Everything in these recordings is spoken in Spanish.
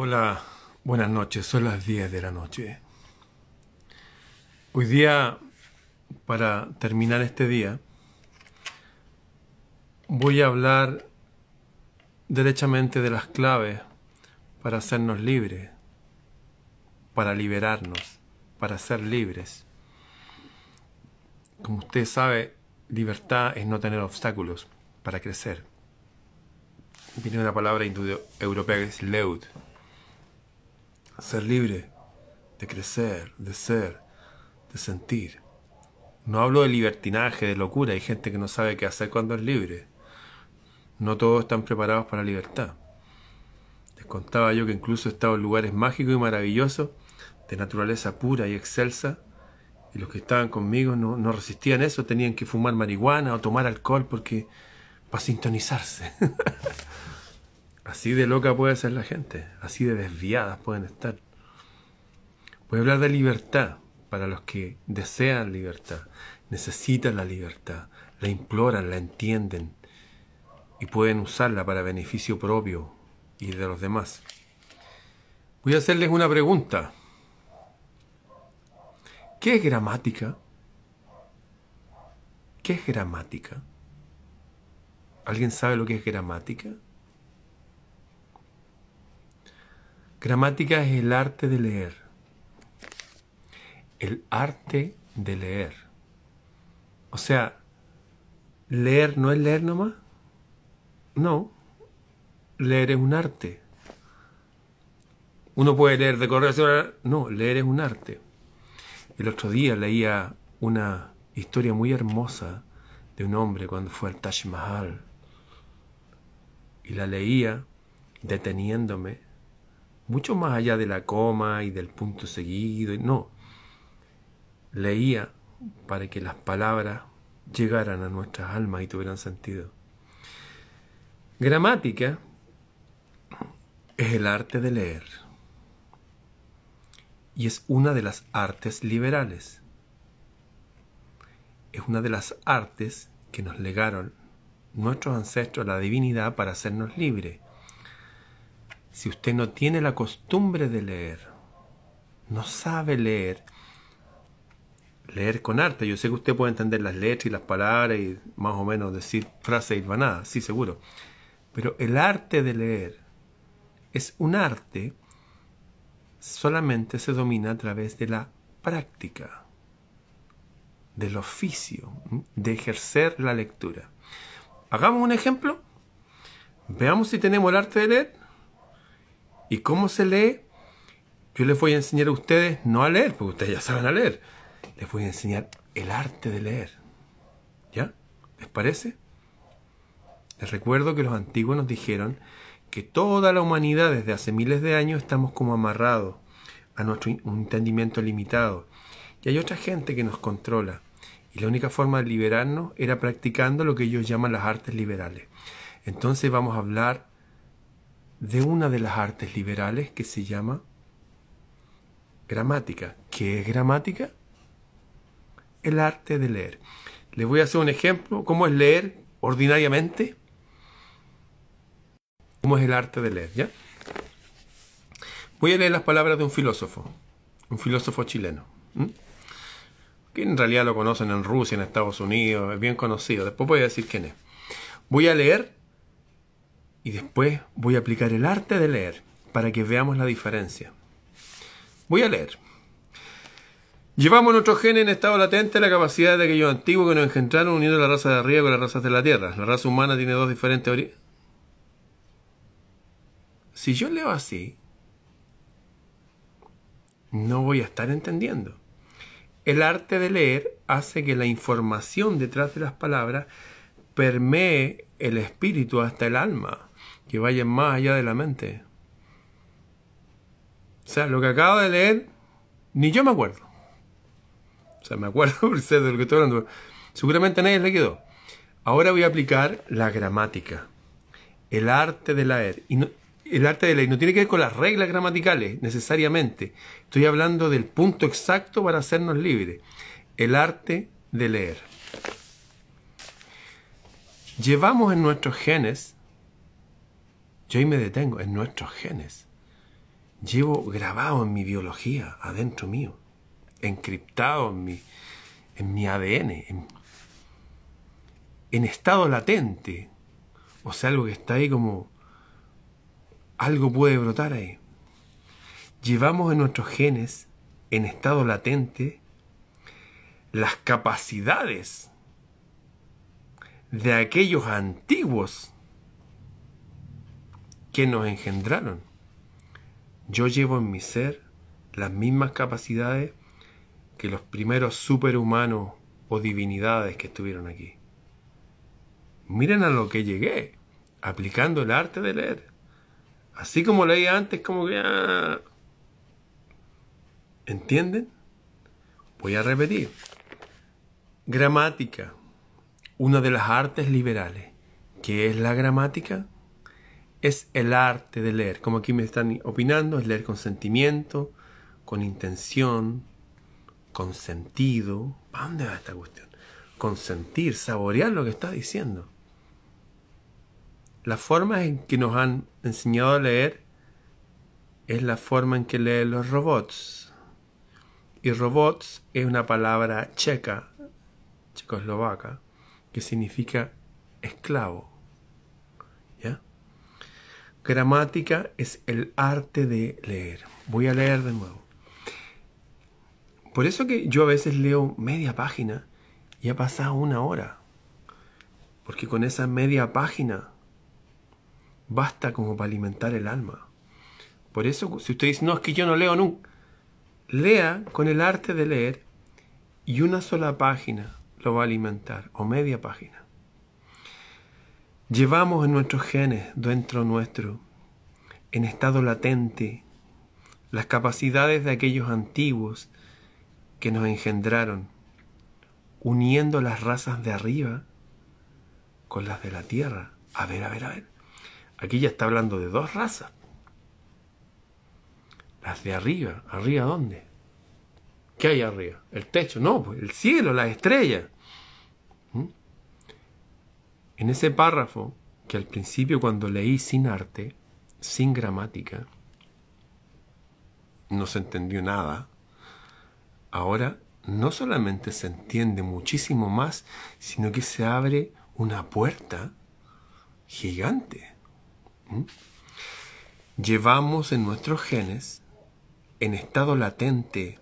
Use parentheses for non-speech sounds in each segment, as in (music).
Hola, buenas noches, son las 10 de la noche. Hoy día, para terminar este día, voy a hablar derechamente de las claves para hacernos libres, para liberarnos, para ser libres. Como usted sabe, libertad es no tener obstáculos para crecer. Viene una palabra europea que es leud, ser libre de crecer, de ser, de sentir. No hablo de libertinaje, de locura. Hay gente que no sabe qué hacer cuando es libre. No todos están preparados para la libertad. Les contaba yo que incluso he estado en lugares mágicos y maravillosos, de naturaleza pura y excelsa, y los que estaban conmigo no, no resistían eso, tenían que fumar marihuana o tomar alcohol porque para sintonizarse. (laughs) Así de loca puede ser la gente, así de desviadas pueden estar. Voy a hablar de libertad para los que desean libertad, necesitan la libertad, la imploran, la entienden y pueden usarla para beneficio propio y de los demás. Voy a hacerles una pregunta. ¿Qué es gramática? ¿Qué es gramática? ¿Alguien sabe lo que es gramática? Gramática es el arte de leer. El arte de leer. O sea, leer no es leer nomás. No. Leer es un arte. Uno puede leer de correo. No, leer es un arte. El otro día leía una historia muy hermosa de un hombre cuando fue al Taj Mahal. Y la leía deteniéndome mucho más allá de la coma y del punto seguido. No, leía para que las palabras llegaran a nuestras almas y tuvieran sentido. Gramática es el arte de leer y es una de las artes liberales. Es una de las artes que nos legaron nuestros ancestros la divinidad para hacernos libres si usted no tiene la costumbre de leer, no sabe leer, leer con arte. Yo sé que usted puede entender las letras y las palabras y más o menos decir frases nada, sí, seguro. Pero el arte de leer es un arte, solamente se domina a través de la práctica, del oficio, de ejercer la lectura. Hagamos un ejemplo. Veamos si tenemos el arte de leer. ¿Y cómo se lee? Yo les voy a enseñar a ustedes no a leer, porque ustedes ya saben a leer. Les voy a enseñar el arte de leer. ¿Ya? ¿Les parece? Les recuerdo que los antiguos nos dijeron que toda la humanidad desde hace miles de años estamos como amarrados a nuestro entendimiento limitado. Y hay otra gente que nos controla. Y la única forma de liberarnos era practicando lo que ellos llaman las artes liberales. Entonces vamos a hablar de una de las artes liberales que se llama gramática. ¿Qué es gramática? El arte de leer. Les voy a hacer un ejemplo. ¿Cómo es leer ordinariamente? ¿Cómo es el arte de leer? ¿Ya? Voy a leer las palabras de un filósofo, un filósofo chileno, que en realidad lo conocen en Rusia, en Estados Unidos, es bien conocido. Después voy a decir quién es. Voy a leer y después voy a aplicar el arte de leer para que veamos la diferencia. Voy a leer. Llevamos nuestro gen en estado latente la capacidad de aquellos antiguos que nos engendraron uniendo la raza de arriba con las razas de la tierra. La raza humana tiene dos diferentes orígenes. Si yo leo así, no voy a estar entendiendo. El arte de leer hace que la información detrás de las palabras permee el espíritu hasta el alma que vayan más allá de la mente. O sea, lo que acabo de leer, ni yo me acuerdo. O sea, me acuerdo (laughs) de lo que estoy hablando. Seguramente a nadie le quedó. Ahora voy a aplicar la gramática. El arte de leer. Y el arte de leer no tiene que ver con las reglas gramaticales, necesariamente. Estoy hablando del punto exacto para hacernos libres. El arte de leer. Llevamos en nuestros genes yo ahí me detengo, en nuestros genes. llevo grabado en mi biología, adentro mío, encriptado en mi, en mi ADN, en, en estado latente. O sea, algo que está ahí como... Algo puede brotar ahí. Llevamos en nuestros genes, en estado latente, las capacidades de aquellos antiguos que nos engendraron. Yo llevo en mi ser las mismas capacidades que los primeros superhumanos o divinidades que estuvieron aquí. Miren a lo que llegué, aplicando el arte de leer. Así como leía antes, como que... Ah, ¿Entienden? Voy a repetir. Gramática, una de las artes liberales. ¿Qué es la gramática? Es el arte de leer. Como aquí me están opinando, es leer con sentimiento, con intención, con sentido. ¿Para dónde va esta cuestión? Con sentir, saborear lo que está diciendo. La forma en que nos han enseñado a leer es la forma en que leen los robots. Y robots es una palabra checa checoslovaca, que significa esclavo. ¿Ya? Gramática es el arte de leer. Voy a leer de nuevo. Por eso que yo a veces leo media página y ha pasado una hora. Porque con esa media página basta como para alimentar el alma. Por eso, si usted dice, no, es que yo no leo nunca, lea con el arte de leer y una sola página lo va a alimentar, o media página. Llevamos en nuestros genes, dentro nuestro, en estado latente, las capacidades de aquellos antiguos que nos engendraron, uniendo las razas de arriba con las de la tierra. A ver, a ver, a ver. Aquí ya está hablando de dos razas. Las de arriba. ¿Arriba dónde? ¿Qué hay arriba? El techo, no, pues el cielo, las estrellas. En ese párrafo, que al principio cuando leí sin arte, sin gramática, no se entendió nada, ahora no solamente se entiende muchísimo más, sino que se abre una puerta gigante. Llevamos en nuestros genes, en estado latente,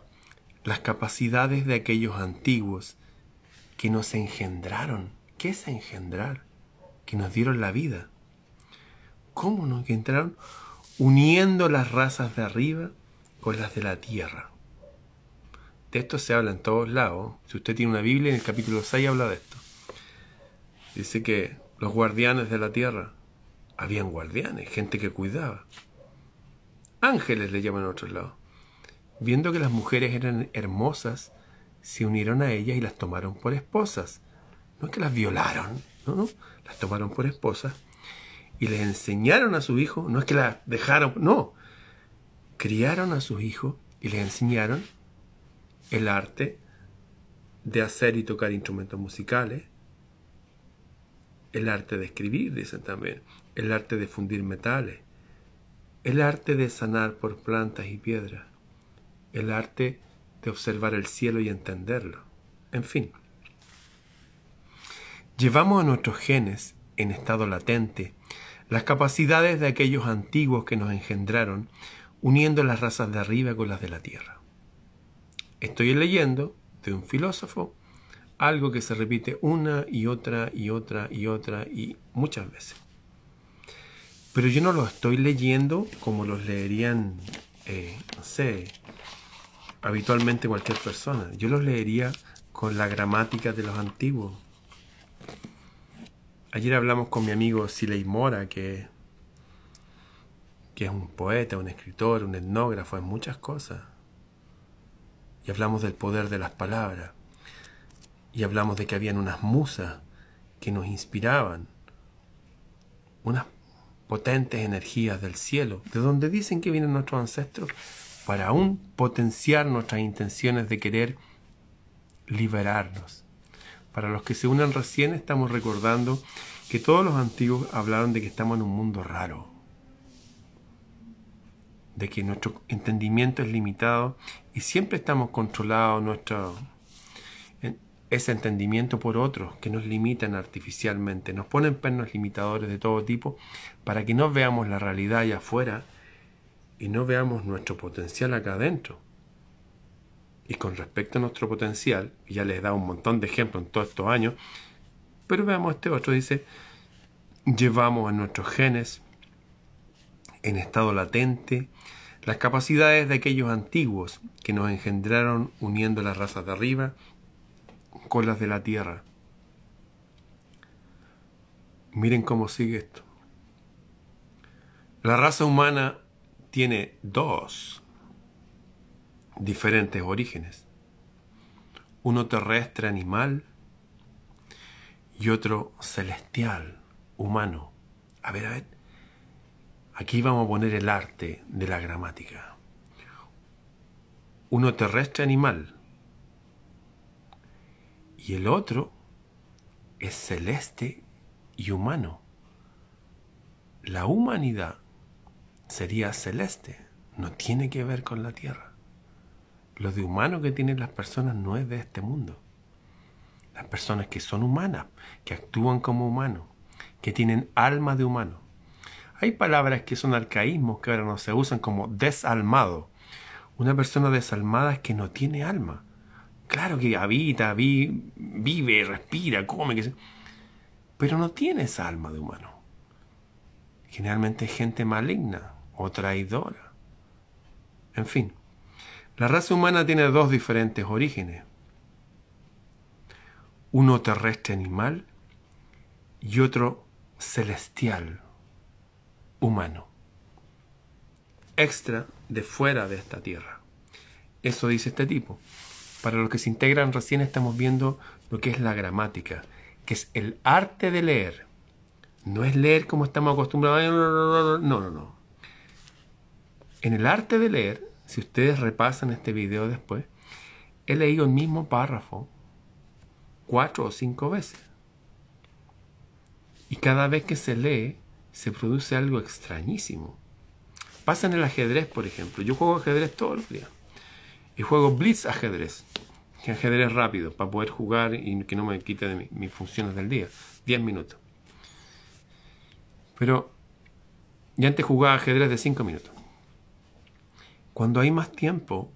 las capacidades de aquellos antiguos que nos engendraron. ¿Qué es engendrar? Que nos dieron la vida. ¿Cómo nos engendraron? Uniendo las razas de arriba con las de la tierra. De esto se habla en todos lados. Si usted tiene una Biblia, en el capítulo 6 habla de esto. Dice que los guardianes de la tierra, habían guardianes, gente que cuidaba. Ángeles le llaman a otros lados. Viendo que las mujeres eran hermosas, se unieron a ellas y las tomaron por esposas. No es que las violaron, no, las tomaron por esposas y les enseñaron a su hijo, no es que las dejaron, no, criaron a sus hijos y les enseñaron el arte de hacer y tocar instrumentos musicales, el arte de escribir, dicen también, el arte de fundir metales, el arte de sanar por plantas y piedras, el arte de observar el cielo y entenderlo. En fin, llevamos a nuestros genes en estado latente las capacidades de aquellos antiguos que nos engendraron, uniendo las razas de arriba con las de la tierra. Estoy leyendo de un filósofo algo que se repite una y otra y otra y otra y muchas veces. Pero yo no lo estoy leyendo como los leerían, eh, no sé, habitualmente cualquier persona. Yo los leería con la gramática de los antiguos. Ayer hablamos con mi amigo Siley Mora, que, que es un poeta, un escritor, un etnógrafo, en muchas cosas. Y hablamos del poder de las palabras. Y hablamos de que habían unas musas que nos inspiraban. Unas potentes energías del cielo, de donde dicen que vienen nuestros ancestros, para aún potenciar nuestras intenciones de querer liberarnos. Para los que se unan recién estamos recordando que todos los antiguos hablaron de que estamos en un mundo raro. de que nuestro entendimiento es limitado y siempre estamos controlados nuestro, ese entendimiento por otros que nos limitan artificialmente, nos ponen pernos limitadores de todo tipo para que no veamos la realidad allá afuera y no veamos nuestro potencial acá adentro. Y con respecto a nuestro potencial, ya les he dado un montón de ejemplos en todos estos años, pero veamos este otro, dice, llevamos en nuestros genes, en estado latente, las capacidades de aquellos antiguos que nos engendraron uniendo las razas de arriba con las de la tierra. Miren cómo sigue esto. La raza humana tiene dos diferentes orígenes. Uno terrestre animal y otro celestial, humano. A ver, a ver. Aquí vamos a poner el arte de la gramática. Uno terrestre animal y el otro es celeste y humano. La humanidad sería celeste, no tiene que ver con la tierra. Lo de humano que tienen las personas no es de este mundo. Las personas que son humanas, que actúan como humanos, que tienen alma de humano. Hay palabras que son arcaísmos que ahora no se usan como desalmado. Una persona desalmada es que no tiene alma. Claro que habita, vive, respira, come, pero no tiene esa alma de humano. Generalmente es gente maligna o traidora. En fin, la raza humana tiene dos diferentes orígenes. Uno terrestre animal y otro celestial humano. Extra de fuera de esta tierra. Eso dice este tipo. Para los que se integran recién estamos viendo lo que es la gramática, que es el arte de leer. No es leer como estamos acostumbrados. No, no, no. En el arte de leer, si ustedes repasan este video después, he leído el mismo párrafo cuatro o cinco veces. Y cada vez que se lee, se produce algo extrañísimo. Pasa en el ajedrez, por ejemplo. Yo juego ajedrez todos los días. Y juego blitz ajedrez, que ajedrez rápido, para poder jugar y que no me quite de mis funciones del día. 10 minutos. Pero ya antes jugaba ajedrez de 5 minutos. Cuando hay más tiempo,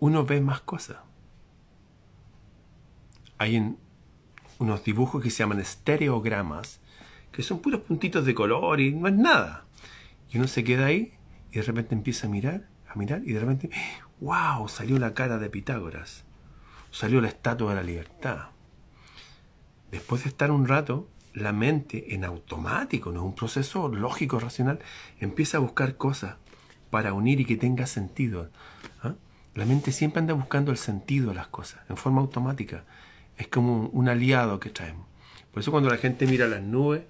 uno ve más cosas. Hay unos dibujos que se llaman estereogramas, que son puros puntitos de color y no es nada. Y uno se queda ahí y de repente empieza a mirar mirar y de repente, wow, salió la cara de Pitágoras, salió la estatua de la libertad. Después de estar un rato, la mente en automático, no es un proceso lógico, racional, empieza a buscar cosas para unir y que tenga sentido. ¿ah? La mente siempre anda buscando el sentido de las cosas, en forma automática. Es como un aliado que traemos. Por eso cuando la gente mira las nubes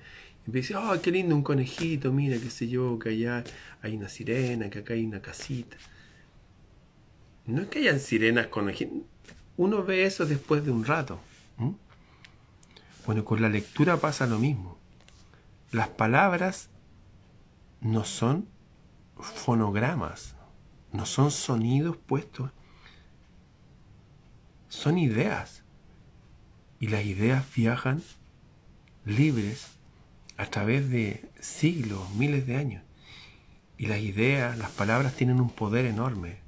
y dice, oh, qué lindo un conejito, mira, qué sé yo, que allá hay una sirena, que acá hay una casita. No es que hayan sirenas, conejitos. Uno ve eso después de un rato. Bueno, con la lectura pasa lo mismo. Las palabras no son fonogramas, no son sonidos puestos, son ideas. Y las ideas viajan libres a través de siglos, miles de años. Y las ideas, las palabras tienen un poder enorme.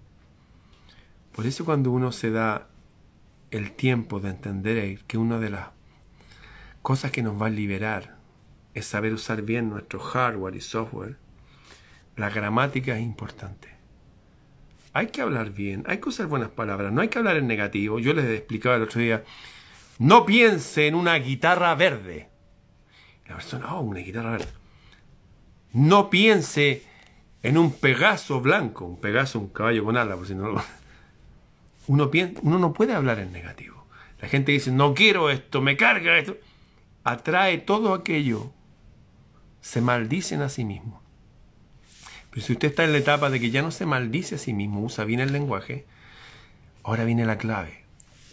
Por eso cuando uno se da el tiempo de entender que una de las cosas que nos va a liberar es saber usar bien nuestro hardware y software, la gramática es importante. Hay que hablar bien, hay que usar buenas palabras, no hay que hablar en negativo. Yo les explicaba el otro día, no piense en una guitarra verde. La persona, oh, una guitarra verde. No piense en un Pegaso blanco, un Pegaso, un caballo con alas, por si no (laughs) uno, piensa, uno no puede hablar en negativo. La gente dice, no quiero esto, me carga esto. Atrae todo aquello. Se maldicen a sí mismo. Pero si usted está en la etapa de que ya no se maldice a sí mismo, usa bien el lenguaje, ahora viene la clave.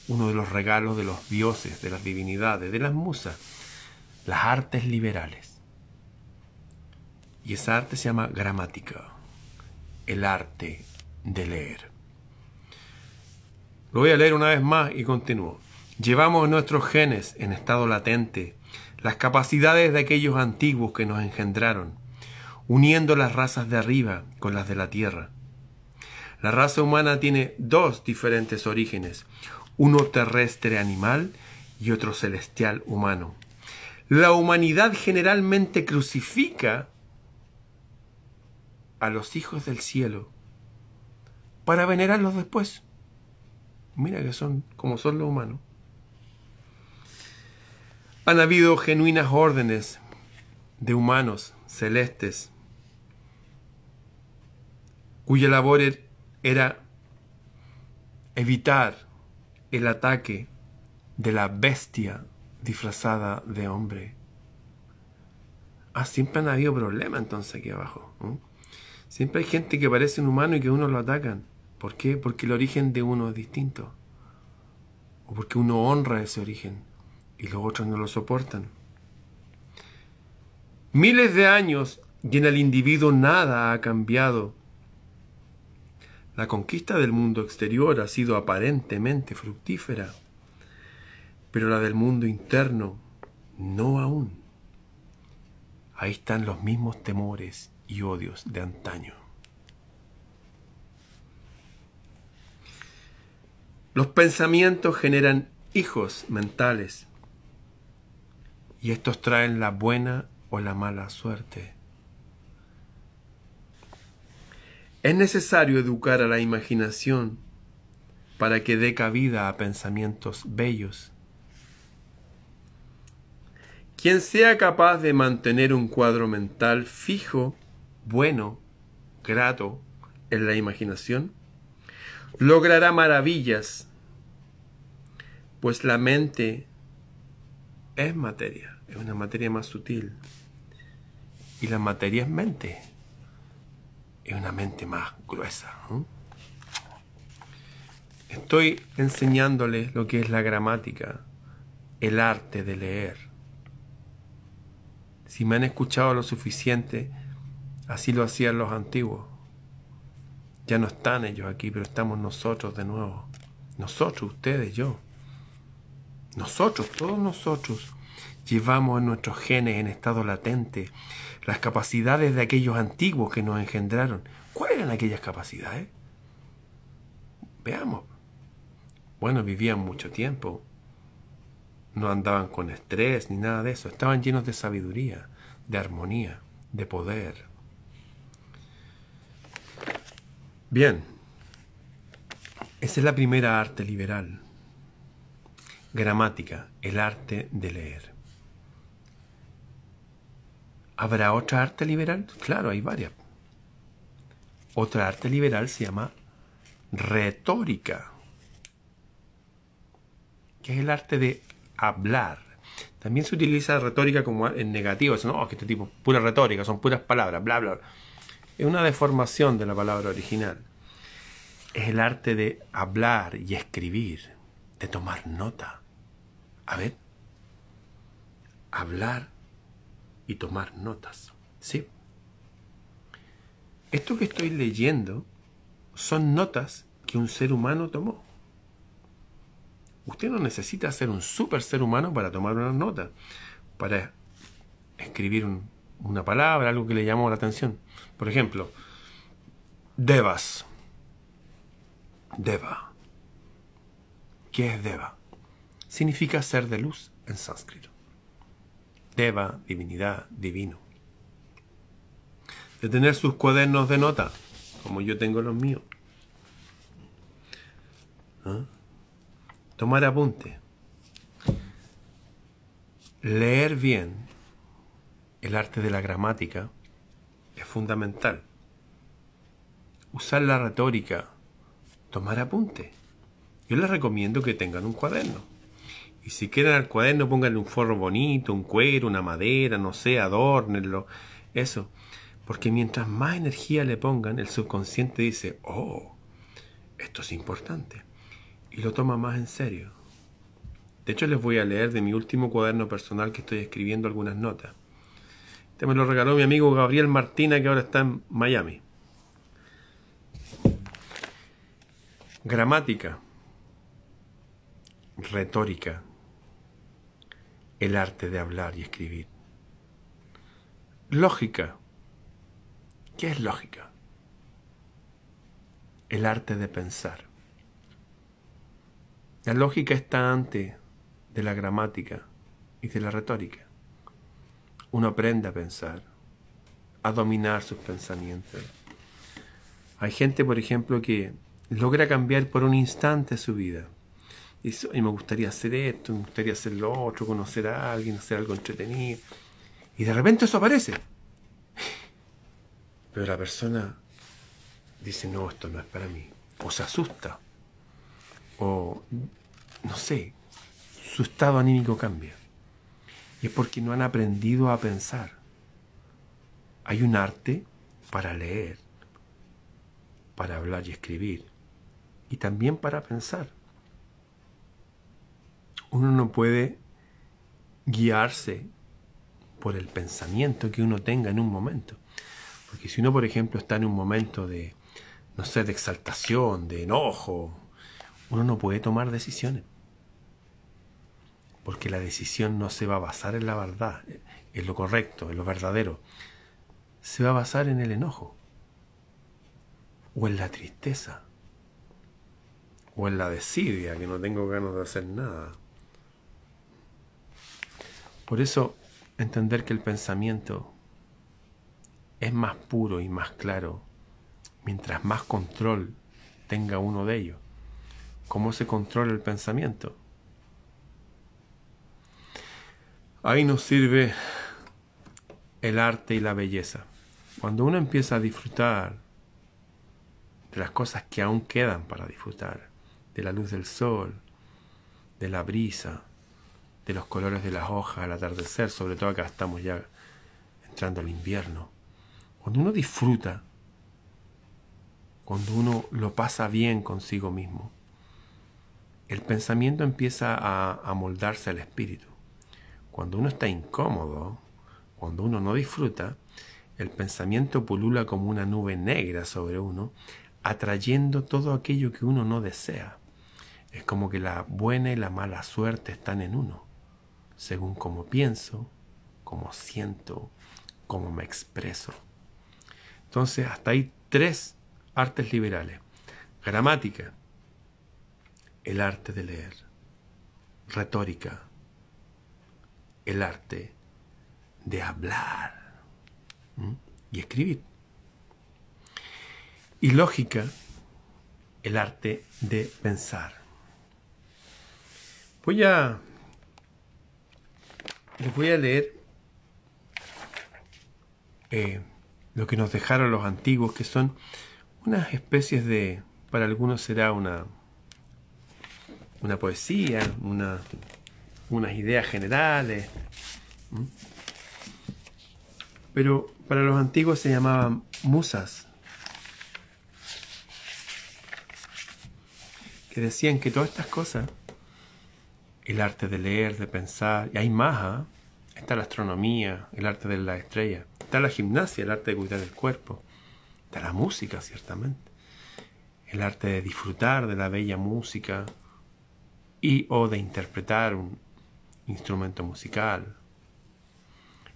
Uno de los regalos de los dioses, de las divinidades, de las musas las artes liberales. Y esa arte se llama gramática, el arte de leer. Lo voy a leer una vez más y continúo. Llevamos nuestros genes en estado latente, las capacidades de aquellos antiguos que nos engendraron, uniendo las razas de arriba con las de la tierra. La raza humana tiene dos diferentes orígenes, uno terrestre animal y otro celestial humano. La humanidad generalmente crucifica a los hijos del cielo para venerarlos después. Mira que son como son los humanos. Han habido genuinas órdenes de humanos celestes cuya labor er, era evitar el ataque de la bestia disfrazada de hombre. Ah, siempre han habido problemas entonces aquí abajo. Siempre hay gente que parece un humano y que uno lo atacan. ¿Por qué? Porque el origen de uno es distinto. O porque uno honra ese origen y los otros no lo soportan. Miles de años y en el individuo nada ha cambiado. La conquista del mundo exterior ha sido aparentemente fructífera, pero la del mundo interno no aún. Ahí están los mismos temores y odios de antaño. Los pensamientos generan hijos mentales y estos traen la buena o la mala suerte. Es necesario educar a la imaginación para que dé cabida a pensamientos bellos. Quien sea capaz de mantener un cuadro mental fijo, bueno, grato en la imaginación, logrará maravillas, pues la mente es materia, es una materia más sutil. Y la materia es mente, es una mente más gruesa. Estoy enseñándoles lo que es la gramática, el arte de leer. Si me han escuchado lo suficiente, así lo hacían los antiguos. Ya no están ellos aquí, pero estamos nosotros de nuevo. Nosotros, ustedes, yo. Nosotros, todos nosotros, llevamos en nuestros genes en estado latente las capacidades de aquellos antiguos que nos engendraron. ¿Cuáles eran aquellas capacidades? Veamos. Bueno, vivían mucho tiempo. No andaban con estrés ni nada de eso. Estaban llenos de sabiduría, de armonía, de poder. Bien, esa es la primera arte liberal. Gramática, el arte de leer. ¿Habrá otra arte liberal? Claro, hay varias. Otra arte liberal se llama retórica, que es el arte de hablar. También se utiliza retórica como en negativo, no, oh, que este tipo, pura retórica, son puras palabras, bla. bla es una deformación de la palabra original. Es el arte de hablar y escribir, de tomar nota. A ver, hablar y tomar notas. ¿Sí? Esto que estoy leyendo son notas que un ser humano tomó. Usted no necesita ser un super ser humano para tomar una nota, para escribir una palabra, algo que le llamó la atención. Por ejemplo, Devas. Deva. ¿Qué es Deva? Significa ser de luz en sánscrito. Deva, divinidad, divino. De tener sus cuadernos de nota, como yo tengo los míos. ¿Ah? Tomar apunte. Leer bien el arte de la gramática es fundamental. Usar la retórica, tomar apunte. Yo les recomiendo que tengan un cuaderno. Y si quieren al cuaderno, pónganle un forro bonito, un cuero, una madera, no sé, adórnenlo. Eso. Porque mientras más energía le pongan, el subconsciente dice, oh, esto es importante. Y lo toma más en serio. De hecho, les voy a leer de mi último cuaderno personal que estoy escribiendo algunas notas. Este me lo regaló mi amigo Gabriel Martina, que ahora está en Miami. Gramática, retórica, el arte de hablar y escribir. Lógica. ¿Qué es lógica? El arte de pensar. La lógica está antes de la gramática y de la retórica. Uno aprende a pensar, a dominar sus pensamientos. Hay gente, por ejemplo, que logra cambiar por un instante su vida. Y dice, me gustaría hacer esto, me gustaría hacer lo otro, conocer a alguien, hacer algo entretenido. Y de repente eso aparece. Pero la persona dice, no, esto no es para mí. O se asusta. O, no sé, su estado anímico cambia. Y es porque no han aprendido a pensar. Hay un arte para leer, para hablar y escribir, y también para pensar. Uno no puede guiarse por el pensamiento que uno tenga en un momento. Porque si uno, por ejemplo, está en un momento de, no sé, de exaltación, de enojo, uno no puede tomar decisiones. Porque la decisión no se va a basar en la verdad, en lo correcto, en lo verdadero. Se va a basar en el enojo. O en la tristeza. O en la desidia, que no tengo ganas de hacer nada. Por eso, entender que el pensamiento es más puro y más claro mientras más control tenga uno de ellos. ¿Cómo se controla el pensamiento? Ahí nos sirve el arte y la belleza. Cuando uno empieza a disfrutar de las cosas que aún quedan para disfrutar, de la luz del sol, de la brisa, de los colores de las hojas al atardecer, sobre todo acá estamos ya entrando al invierno. Cuando uno disfruta, cuando uno lo pasa bien consigo mismo, el pensamiento empieza a, a moldarse al espíritu. Cuando uno está incómodo, cuando uno no disfruta, el pensamiento pulula como una nube negra sobre uno, atrayendo todo aquello que uno no desea. Es como que la buena y la mala suerte están en uno, según cómo pienso, cómo siento, cómo me expreso. Entonces, hasta ahí tres artes liberales. Gramática, el arte de leer. Retórica, el arte de hablar y escribir. Y lógica, el arte de pensar. Voy a. Les voy a leer eh, lo que nos dejaron los antiguos, que son unas especies de. Para algunos será una. Una poesía, una, unas ideas generales. Pero para los antiguos se llamaban musas. Que decían que todas estas cosas, el arte de leer, de pensar, y hay más, ¿ah? Está la astronomía, el arte de la estrella, está la gimnasia, el arte de cuidar el cuerpo, está la música, ciertamente, el arte de disfrutar de la bella música y o de interpretar un, instrumento musical.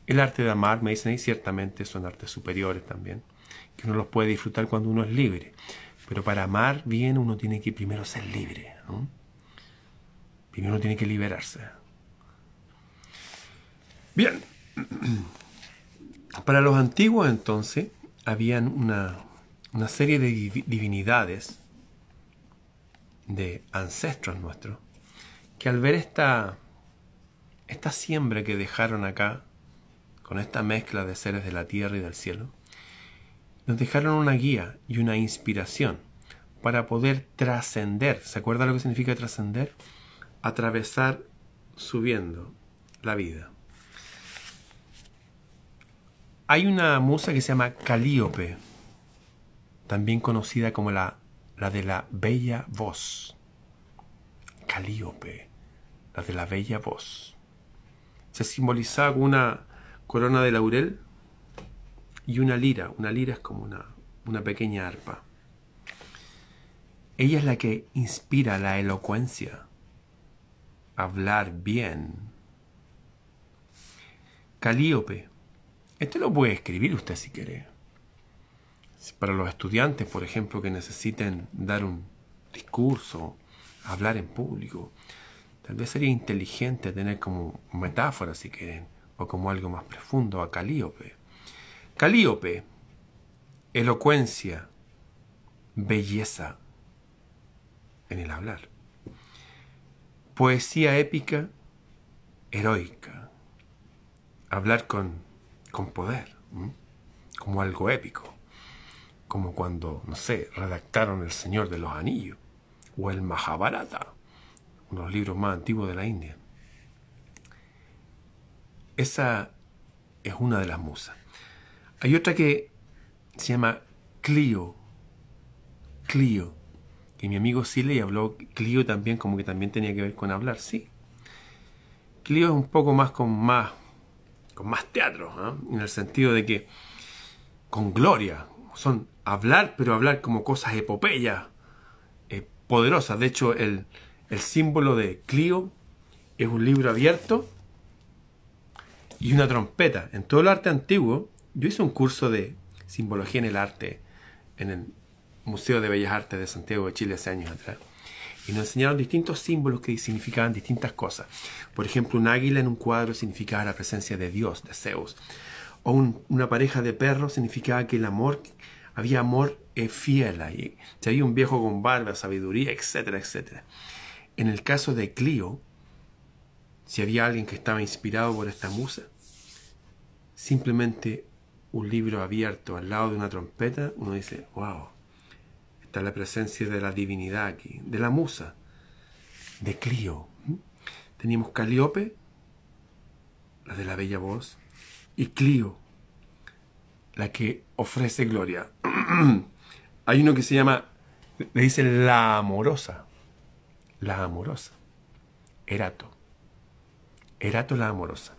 El arte de amar, me dicen, y ciertamente son artes superiores también, que uno los puede disfrutar cuando uno es libre. Pero para amar bien uno tiene que primero ser libre. Primero uno tiene que liberarse. Bien. (clears throat) Para los antiguos entonces habían una, una serie de divinidades, de ancestros nuestros, que al ver esta esta siembra que dejaron acá, con esta mezcla de seres de la tierra y del cielo, nos dejaron una guía y una inspiración para poder trascender. ¿Se acuerda lo que significa trascender? Atravesar subiendo la vida. Hay una musa que se llama Calíope, también conocida como la, la de la bella voz. Calíope, la de la bella voz se simbolizaba con una corona de laurel y una lira. Una lira es como una, una pequeña arpa. Ella es la que inspira la elocuencia, hablar bien. Calíope. Este lo puede escribir usted si quiere. Para los estudiantes, por ejemplo, que necesiten dar un discurso, hablar en público, tal vez sería inteligente tener como metáfora, si quieren, o como algo más profundo a Calíope. Calíope, elocuencia, belleza en el hablar. Poesía épica, heroica. Hablar con, con poder, como algo épico. Como cuando, no sé, redactaron El Señor de los Anillos o el Mahabharata, unos libros más antiguos de la India. Esa es una de las musas. Hay otra que se llama Clio. Clio que mi amigo Siley habló Clio también como que también tenía que ver con hablar, sí. Clio es un poco más con más con más teatro, ¿ah? en el sentido de que con gloria, son hablar, pero hablar como cosas epopeyas, eh, poderosas. De hecho, el, el símbolo de Clio es un libro abierto y una trompeta. En todo el arte antiguo, yo hice un curso de simbología en el arte en el, Museo de Bellas Artes de Santiago de Chile hace años atrás. Y nos enseñaron distintos símbolos que significaban distintas cosas. Por ejemplo, un águila en un cuadro significaba la presencia de Dios, de Zeus. O una pareja de perros significaba que el amor, había amor fiel ahí. Si había un viejo con barba, sabiduría, etcétera, etcétera. En el caso de Clio, si había alguien que estaba inspirado por esta musa, simplemente un libro abierto al lado de una trompeta, uno dice, wow, La presencia de la divinidad aquí, de la musa, de Clio. Teníamos Calíope, la de la bella voz, y Clio, la que ofrece gloria. (clears throat) Hay uno que se llama, le dice la amorosa, la amorosa, Erato, Erato la amorosa.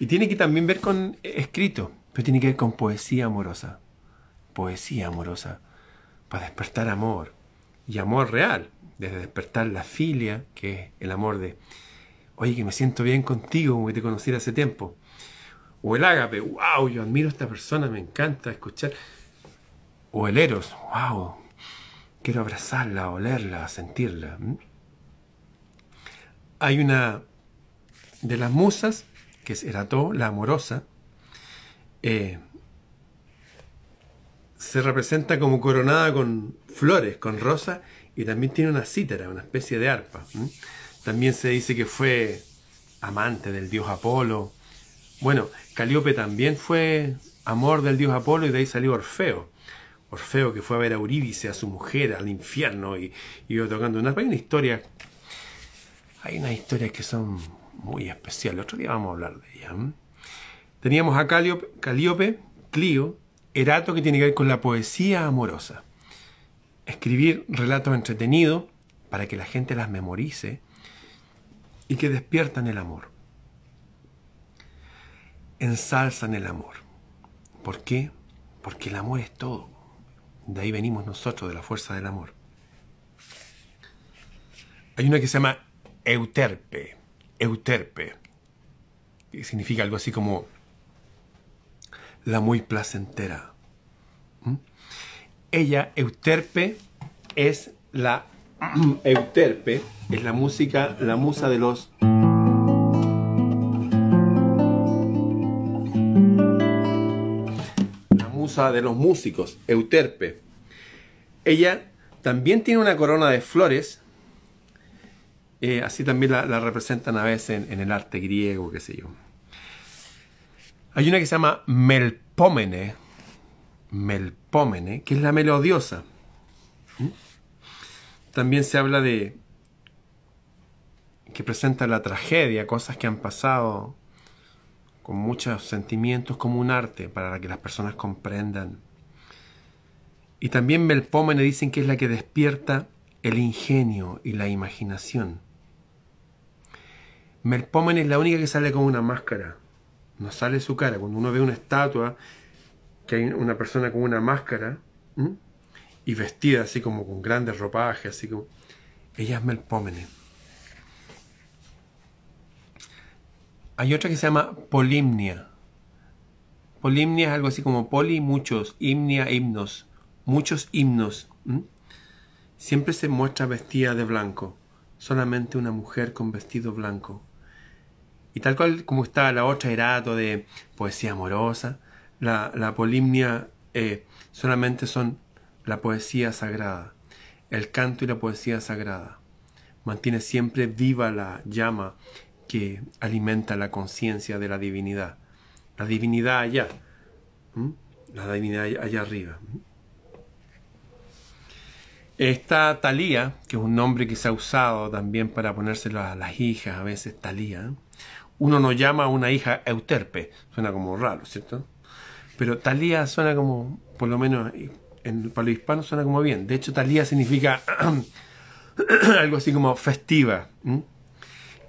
Y tiene que también ver con escrito, pero tiene que ver con poesía amorosa, poesía amorosa para despertar amor, y amor real, desde despertar la filia, que es el amor de, oye, que me siento bien contigo, como te conocí hace tiempo. O el ágape, wow, yo admiro a esta persona, me encanta escuchar. O el eros, wow, quiero abrazarla, olerla, sentirla. Hay una de las musas, que es Erató, la amorosa, eh, se representa como coronada con flores, con rosas, y también tiene una cítara, una especie de arpa. También se dice que fue amante del dios Apolo. Bueno, Calíope también fue amor del dios Apolo y de ahí salió Orfeo. Orfeo que fue a ver a Eurídice, a su mujer, al infierno y, iba tocando una. Hay una historia, hay unas historias que son muy especiales. Otro día vamos a hablar de ellas. Teníamos a Calíope, Calíope Clio, Erato que tiene que ver con la poesía amorosa. Escribir relatos entretenidos para que la gente las memorice y que despiertan el amor. Ensalzan el amor. ¿Por qué? Porque el amor es todo. De ahí venimos nosotros, de la fuerza del amor. Hay una que se llama Euterpe. Euterpe. Que significa algo así como la muy placentera. ¿Mm? Ella, Euterpe, es la (clears throat) Euterpe, es la música, la musa de los la musa de los músicos, Euterpe. Ella también tiene una corona de flores, eh, así también la, representan a veces en, en el arte griego, qué sé yo. Hay una que se llama Melpómene, Melpómene, que es la melodiosa. ¿Mm? También se habla de que presenta la tragedia, cosas que han pasado con muchos sentimientos como un arte para que las personas comprendan. Y también Melpómene dicen que es la que despierta el ingenio y la imaginación. Melpómene es la única que sale con una máscara no sale su cara. Cuando uno ve una estatua que hay una persona con una máscara y vestida así como con grandes ropajes, así como... Ella es Melpómene. Hay otra que se llama Polimnia. Polimnia es algo así como poli, muchos, himnia, himnos, muchos himnos. Siempre se muestra vestida de blanco, solamente una mujer con vestido blanco. Y tal cual como está la otra erato de poesía amorosa, la, polimnia eh, solamente son la poesía sagrada, el canto y la poesía sagrada. Mantiene siempre viva la llama que alimenta la conciencia de la divinidad. La divinidad allá, la divinidad allá arriba. Está Talía, que es un nombre que se ha usado también para ponérselo a las hijas, a veces Talía. Uno no llama a una hija Euterpe, suena como raro, ¿cierto? Pero Talía suena como, por lo menos en, para los hispanos suena como bien. De hecho, Talía significa (clears throat) algo así como festiva.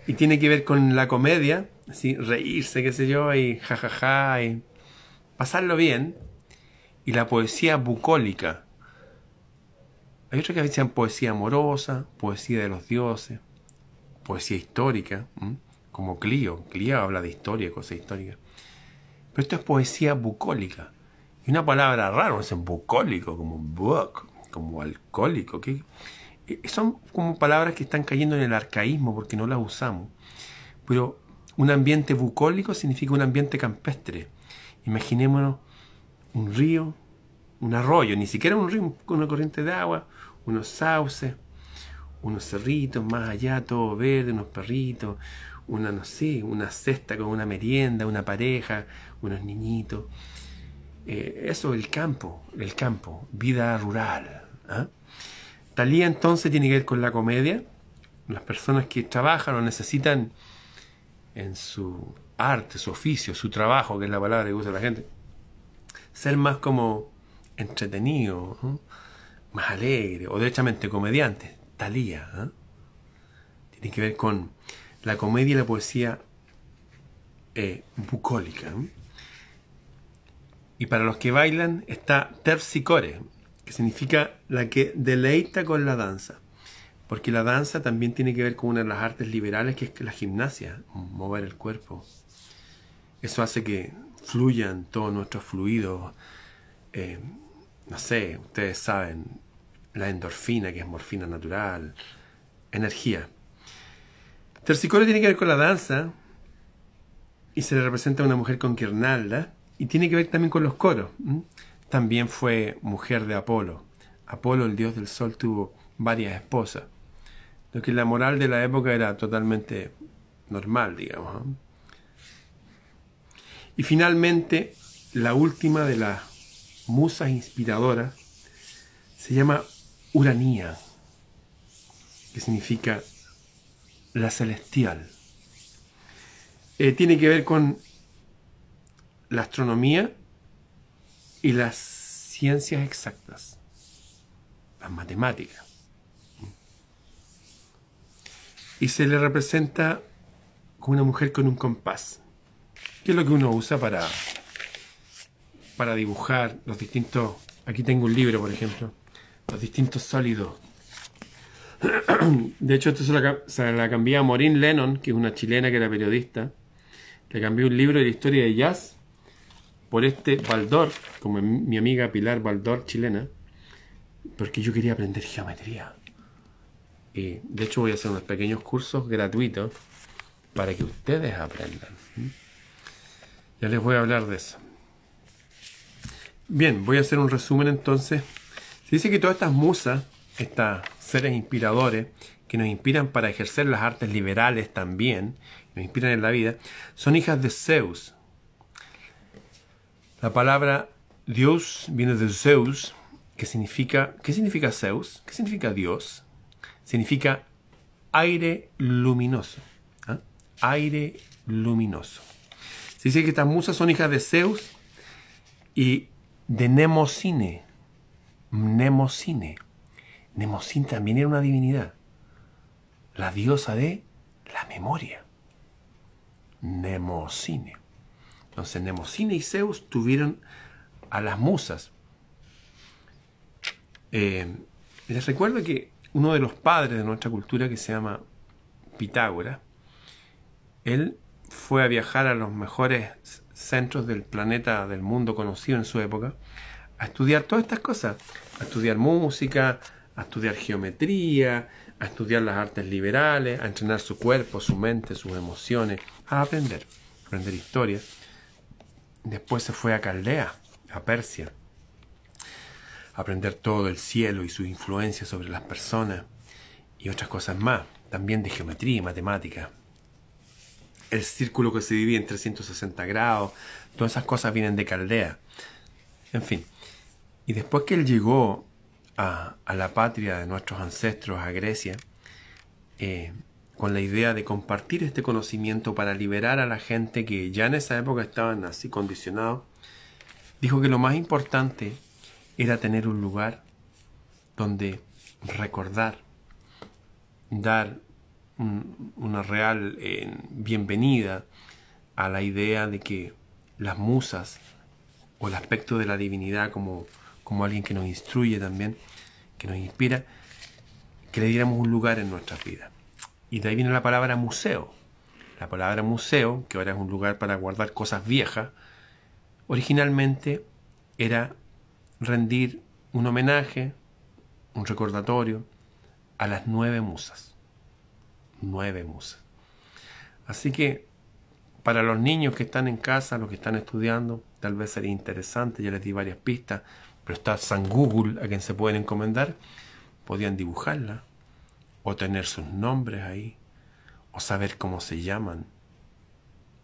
Y tiene que ver con la comedia, así, reírse, qué sé yo, y jajaja, y pasarlo bien. Y la poesía bucólica. Hay otra que decían poesía amorosa, poesía de los dioses, poesía histórica, como Clio. Clio habla de historia, cosas históricas. Pero esto es poesía bucólica. Y una palabra rara, es bucólico, como book, como alcohólico. que eh, Son como palabras que están cayendo en el arcaísmo porque no las usamos. Pero un ambiente bucólico significa un ambiente campestre. Imaginémonos un río, un arroyo, ni siquiera un río, una corriente de agua, unos sauces, unos cerritos más allá, todo verde, unos perritos, una, no sé, una cesta con una merienda, una pareja, unos niñitos. Eh, eso, el campo, el campo, vida rural. ¿ah? Talía entonces tiene que ver con la comedia. Las personas que trabajan o necesitan en su arte, su oficio, su trabajo, que es la palabra que usa la gente, ser más como entretenido, más alegre, o derechamente comediante. Talía. ¿ah? Tiene que ver con la comedia y la poesía eh, bucólica. Y para los que bailan está tercicore, que significa la que deleita con la danza. Porque la danza también tiene que ver con una de las artes liberales, que es la gimnasia, mover el cuerpo. Eso hace que fluyan todos nuestros fluidos. Eh, no sé, ustedes saben, la endorfina, que es morfina natural, energía. Tercicore tiene que ver con la danza y se le representa a una mujer con guirnalda y tiene que ver también con los coros. También fue mujer de Apolo. Apolo, el dios del sol, tuvo varias esposas. Lo que la moral de la época era totalmente normal, digamos. Y finalmente, la última de las musas inspiradoras se llama Uranía, que significa la celestial. Eh, tiene que ver con la astronomía y las ciencias exactas, las matemáticas. Y se le representa como una mujer con un compás, que es lo que uno usa para, para dibujar los distintos... Aquí tengo un libro, por ejemplo, los distintos sólidos. (clears throat) De hecho, esto se la, se la cambié a Maureen Lennon, que es una chilena que era periodista. Le cambié un libro de la historia de jazz por este Baldor, como mi amiga Pilar Baldor, chilena, porque yo quería aprender geometría. Y de hecho voy a hacer unos pequeños cursos gratuitos para que ustedes aprendan. Ya les voy a hablar de eso. Bien, voy a hacer un resumen entonces. Se dice que todas estas musas, estos seres inspiradores, que nos inspiran para ejercer las artes liberales también, nos inspiran en la vida, son hijas de Zeus, la palabra Dios viene de Zeus, que significa, ¿qué significa Zeus? ¿Qué significa Dios? Significa aire luminoso. ¿ah? Aire luminoso. Se dice que estas musas son hijas de Zeus y de Nemocine. Nemocine. Nemocine también era una divinidad. La diosa de la memoria. Nemocine. Entonces Nemocine y Zeus tuvieron a las musas. Eh, les recuerdo que uno de los padres de nuestra cultura, que se llama Pitágoras, él fue a viajar a los mejores centros del planeta, del mundo conocido en su época, a estudiar todas estas cosas, a estudiar música, a estudiar geometría, a estudiar las artes liberales, a entrenar su cuerpo, su mente, sus emociones, a aprender, aprender historia. Después se fue a Caldea, a Persia, a aprender todo el cielo y su influencia sobre las personas y otras cosas más, también de geometría y matemática. El círculo que se divide en 360 grados, todas esas cosas vienen de Caldea. En fin, y después que él llegó a, la patria de nuestros ancestros, a Grecia, eh, con la idea de compartir este conocimiento para liberar a la gente que ya en esa época estaban así condicionados, dijo que lo más importante era tener un lugar donde recordar, dar una real eh, bienvenida a la idea de que las musas o el aspecto de la divinidad como como alguien que nos instruye también, que nos inspira, que le diéramos un lugar en nuestras vidas. Y de ahí viene la palabra museo. La palabra museo, que ahora es un lugar para guardar cosas viejas, originalmente era rendir un homenaje, un recordatorio a las nueve musas. Nueve musas. Así que para los niños que están en casa, los que están estudiando, tal vez sería interesante, ya les di varias pistas, pero está San Google a quien se pueden encomendar, podían dibujarla, o tener sus nombres ahí, o saber cómo se llaman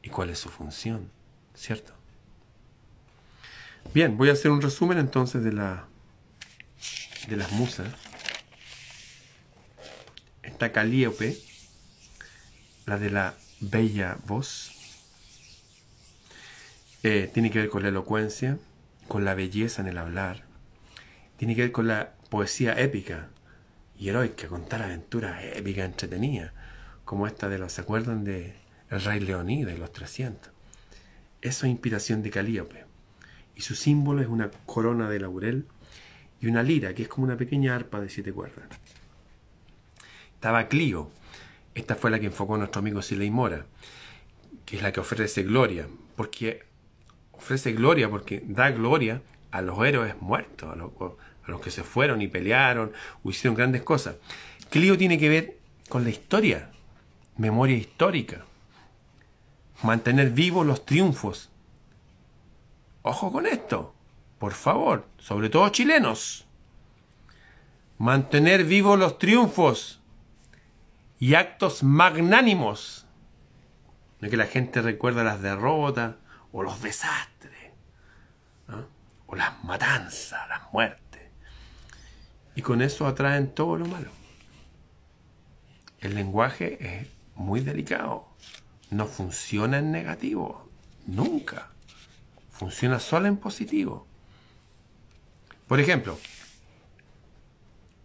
y cuál es su función, ¿cierto? Bien, voy a hacer un resumen entonces de la de las musas. Está Calíope, la de la bella voz. Eh, tiene que ver con la elocuencia con la belleza en el hablar, tiene que ver con la poesía épica y heroica, contar aventuras épicas, entretenidas, como esta de los, ¿se acuerdan de El Rey Leonidas y los 300? Eso es inspiración de Calíope. Y su símbolo es una corona de laurel y una lira, que es como una pequeña arpa de siete cuerdas. Estaba Clio, esta fue la que enfocó nuestro amigo Siley Mora, que es la que ofrece gloria, porque ofrece gloria porque da gloria a los héroes muertos, a los, que se fueron y pelearon o hicieron grandes cosas. Clio tiene que ver con la historia, memoria histórica, mantener vivos los triunfos. Ojo con esto, por favor, sobre todo chilenos. Mantener vivos los triunfos y actos magnánimos. No que la gente recuerda las derrotas, o los desastres, o las matanzas, las muertes. Y con eso atraen todo lo malo. El lenguaje es muy delicado, no funciona en negativo, nunca. Funciona solo en positivo. Por ejemplo,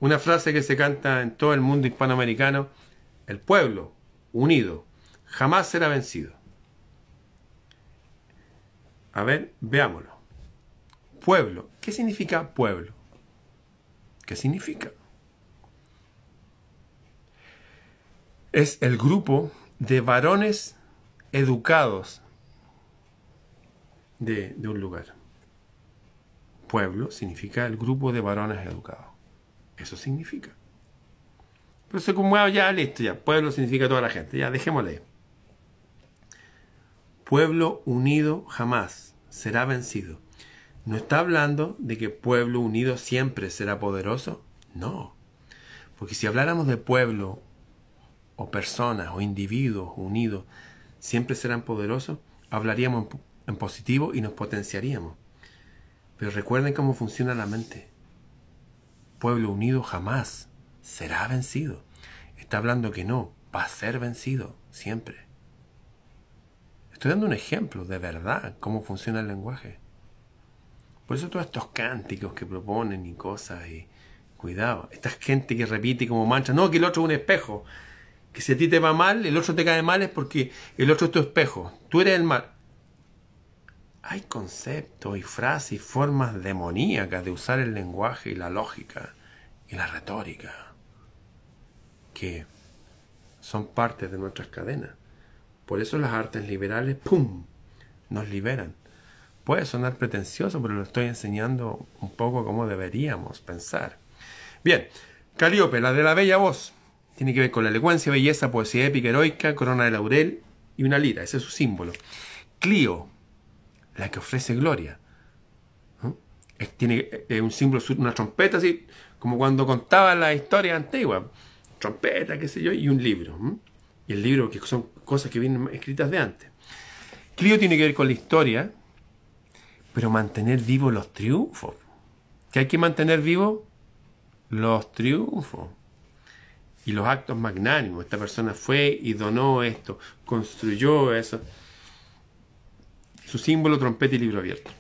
una frase que se canta en todo el mundo hispanoamericano, el pueblo unido jamás será vencido. A ver, veámoslo. Pueblo. ¿Qué significa pueblo? ¿Qué significa? Es el grupo de varones educados de, un lugar. Pueblo significa el grupo de varones educados. Eso significa. Pero se como ya listo, ya. Pueblo significa toda la gente. Ya, dejémosle. Pueblo unido jamás será vencido. No está hablando de que pueblo unido siempre será poderoso. No. Porque si habláramos de pueblo o personas o individuos unidos siempre serán poderosos, hablaríamos en positivo y nos potenciaríamos. Pero recuerden cómo funciona la mente. Pueblo unido jamás será vencido. Está hablando que no, va a ser vencido siempre. Estoy dando un ejemplo de verdad cómo funciona el lenguaje. Por eso todos estos cánticos que proponen y cosas y cuidado, esta gente que repite como mancha, no, que el otro es un espejo, que si a ti te va mal, el otro te cae mal es porque el otro es tu espejo, tú eres el mal. hay conceptos y frases y formas demoníacas de usar el lenguaje y la lógica y la retórica que son parte de nuestras cadenas. Por eso las artes liberales, ¡pum!, nos liberan. Puede sonar pretencioso, pero lo estoy enseñando un poco cómo deberíamos pensar. Bien, Calíope, la de la bella voz, tiene que ver con la elocuencia, belleza, poesía épica, heroica, corona de laurel y una lira, ese es su símbolo. Clio, la que ofrece gloria. Tiene un símbolo, una trompeta, así como cuando contaba la historia antigua. Trompeta, qué sé yo, y un libro. Y el libro, que son cosas que vienen escritas de antes. Clio tiene que ver con la historia, pero mantener vivos los triunfos. ¿Qué hay que mantener vivos? Los triunfos y los actos magnánimos. Esta persona fue y donó esto, construyó eso. Su símbolo, trompeta y libro abierto.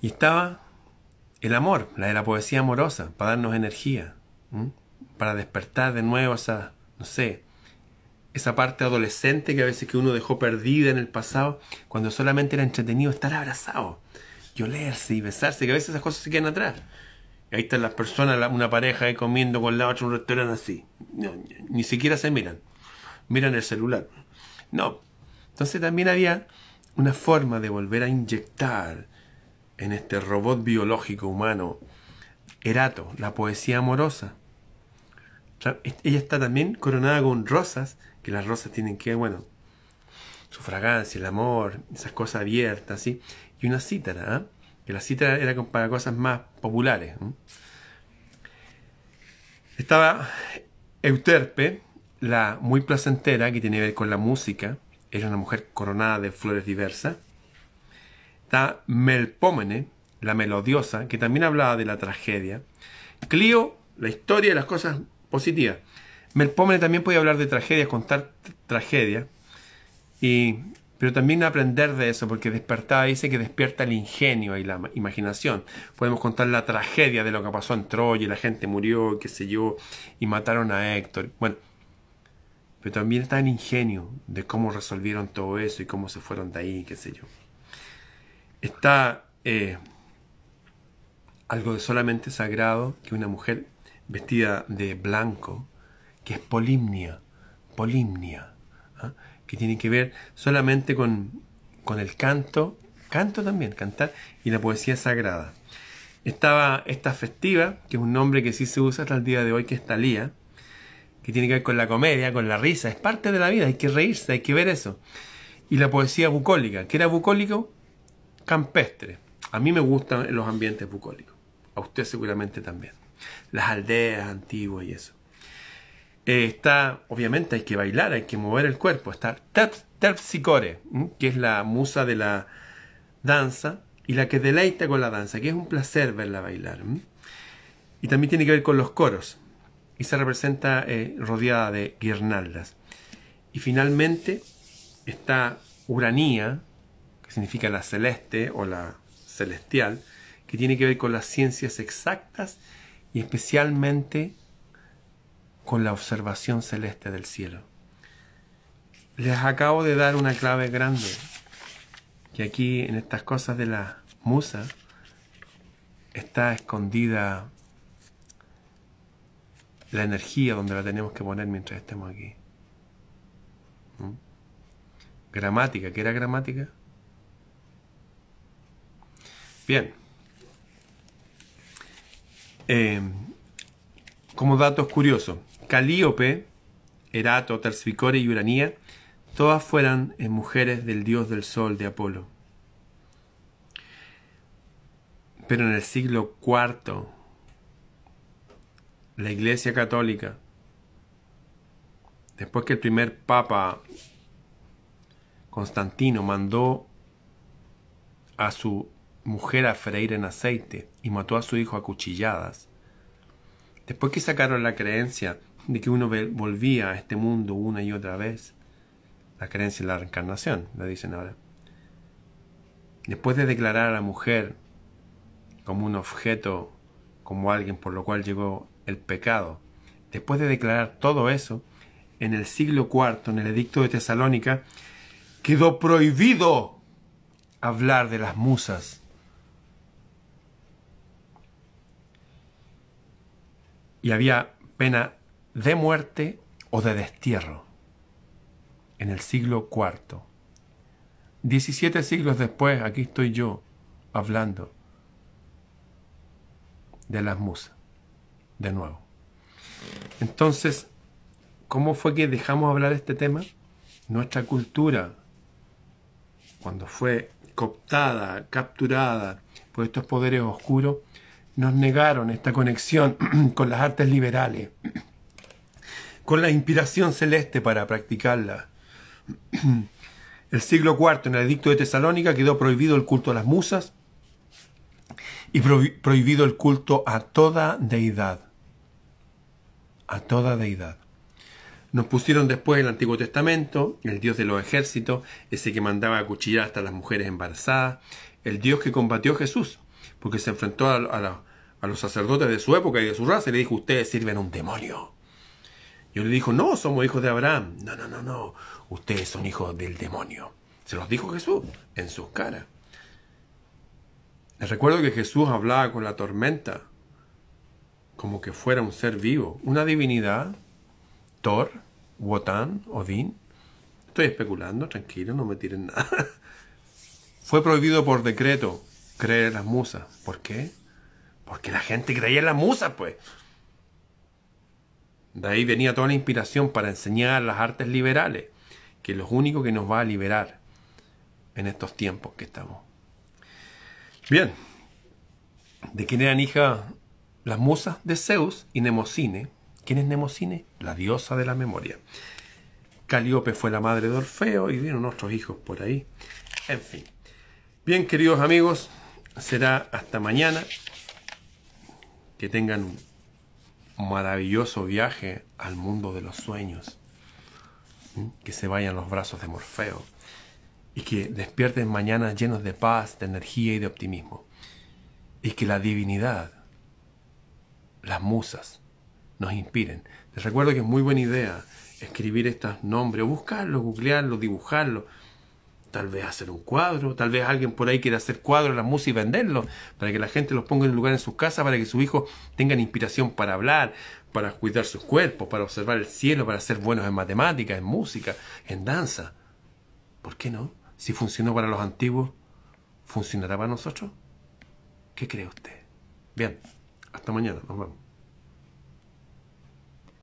Y estaba el amor, la de la poesía amorosa, para darnos energía, para despertar de nuevo esa, no sé, esa parte adolescente que a veces que uno dejó perdida en el pasado, cuando solamente era entretenido estar abrazado, y olerse y besarse, que a veces esas cosas se quedan atrás. Y ahí están las personas, una pareja ahí comiendo con la otra en un restaurante así. ni siquiera se miran. Miran el celular. No. Entonces también había una forma de volver a inyectar en este robot biológico humano Erato, la poesía amorosa. Ella está también coronada con rosas que las rosas tienen que, bueno, su fragancia, el amor, esas cosas abiertas, ¿sí? Y una cítara, ¿eh? que la cítara era para cosas más populares. Estaba Euterpe, la muy placentera, que tiene que ver con la música, era una mujer coronada de flores diversas. Está Melpómene, la melodiosa, que también hablaba de la tragedia. Clio, la historia y las cosas positivas. Melpomene también puede hablar de tragedias, contar tragedias, y, pero también aprender de eso, porque despertaba dice que despierta el ingenio y la imaginación. Podemos contar la tragedia de lo que pasó en Troya, y la gente murió, qué sé yo, y mataron a Héctor. Bueno, pero también está el ingenio de cómo resolvieron todo eso y cómo se fueron de ahí, qué sé yo. Está eh, algo de solamente sagrado que una mujer vestida de blanco, que es polimnia, polimnia, ¿ah? que tiene que ver solamente con, con el canto, canto también, cantar, y la poesía sagrada. Estaba esta festiva, que es un nombre que sí se usa hasta el día de hoy, que es Talía, que tiene que ver con la comedia, con la risa, es parte de la vida, hay que reírse, hay que ver eso. Y la poesía bucólica, que era bucólico campestre. A mí me gustan los ambientes bucólicos, a usted seguramente también. Las aldeas antiguas y eso. Eh, está, obviamente hay que bailar, hay que mover el cuerpo. Está Terpsicore, que es la musa de la danza y la que deleita con la danza, que es un placer verla bailar. Y también tiene que ver con los coros. Y se representa eh, rodeada de guirnaldas. Y finalmente está Uranía, que significa la celeste o la celestial, que tiene que ver con las ciencias exactas y especialmente con la observación celeste del cielo. Les acabo de dar una clave grande, que aquí en estas cosas de la musa está escondida la energía donde la tenemos que poner mientras estemos aquí. ¿Mm? Gramática, ¿qué era gramática? Bien. Eh, como datos curiosos, Calíope, Erato, Terspicore y Uranía, todas fueran eh, mujeres del dios del sol de Apolo. Pero en el siglo IV, la Iglesia Católica, después que el primer Papa Constantino mandó a su mujer a freír en aceite y mató a su hijo a cuchilladas, después que sacaron la creencia de que uno volvía a este mundo una y otra vez. La creencia en la reencarnación, le dicen ahora. Después de declarar a la mujer como un objeto, como alguien por lo cual llegó el pecado, después de declarar todo eso, en el siglo IV, en el edicto de Tesalónica, quedó prohibido hablar de las musas. Y había pena de muerte o de destierro en el siglo IV. Diecisiete siglos después, aquí estoy yo hablando de las musas, de nuevo. Entonces, ¿cómo fue que dejamos hablar este tema? Nuestra cultura, cuando fue cooptada, capturada por estos poderes oscuros, nos negaron esta conexión (clears throat) con las artes liberales, (clears throat) con la inspiración celeste para practicarla. (clears throat) El siglo IV, en el Edicto de Tesalónica, quedó prohibido el culto a las musas y prohibido el culto a toda deidad. A toda deidad. Nos pusieron después el Antiguo Testamento, el Dios de los ejércitos, ese que mandaba a cuchillar hasta las mujeres embarazadas, el Dios que combatió a Jesús, porque se enfrentó a, a los sacerdotes de su época y de su raza y le dijo, ustedes sirven a un demonio. Y le dijo, no, somos hijos de Abraham. No, no, no, no, ustedes son hijos del demonio. Se los dijo Jesús en sus caras. Les recuerdo que Jesús hablaba con la tormenta como que fuera un ser vivo, una divinidad, Thor, Wotan, Odín. Estoy especulando, tranquilo, no me tiren nada. (laughs) Fue prohibido por decreto creer en las musas. ¿Por qué? Porque la gente creía en las musas, pues. De ahí venía toda la inspiración para enseñar las artes liberales, que es lo único que nos va a liberar en estos tiempos que estamos. Bien, ¿de quién eran hijas las musas? De Zeus y Nemocine. ¿Quién es Nemocine? La diosa de la memoria. Calíope fue la madre de Orfeo y vieron otros hijos por ahí. En fin. Bien, queridos amigos, será hasta mañana que tengan un maravilloso viaje al mundo de los sueños, que se vayan los brazos de Morfeo y que despierten mañana llenos de paz, de energía y de optimismo, y que la divinidad, las musas, nos inspiren. Les recuerdo que es muy buena idea escribir estos nombres, buscarlos, googlearlos, dibujarlos tal vez hacer un cuadro, tal vez alguien por ahí quiera hacer cuadros la música y venderlos, para que la gente los ponga en lugar en sus casas, para que sus hijos tengan inspiración para hablar, para cuidar sus cuerpos, para observar el cielo, para ser buenos en matemáticas, en música, en danza. ¿Por qué no? Si funcionó para los antiguos, ¿funcionará para nosotros? ¿Qué cree usted? Bien, hasta mañana, nos vemos.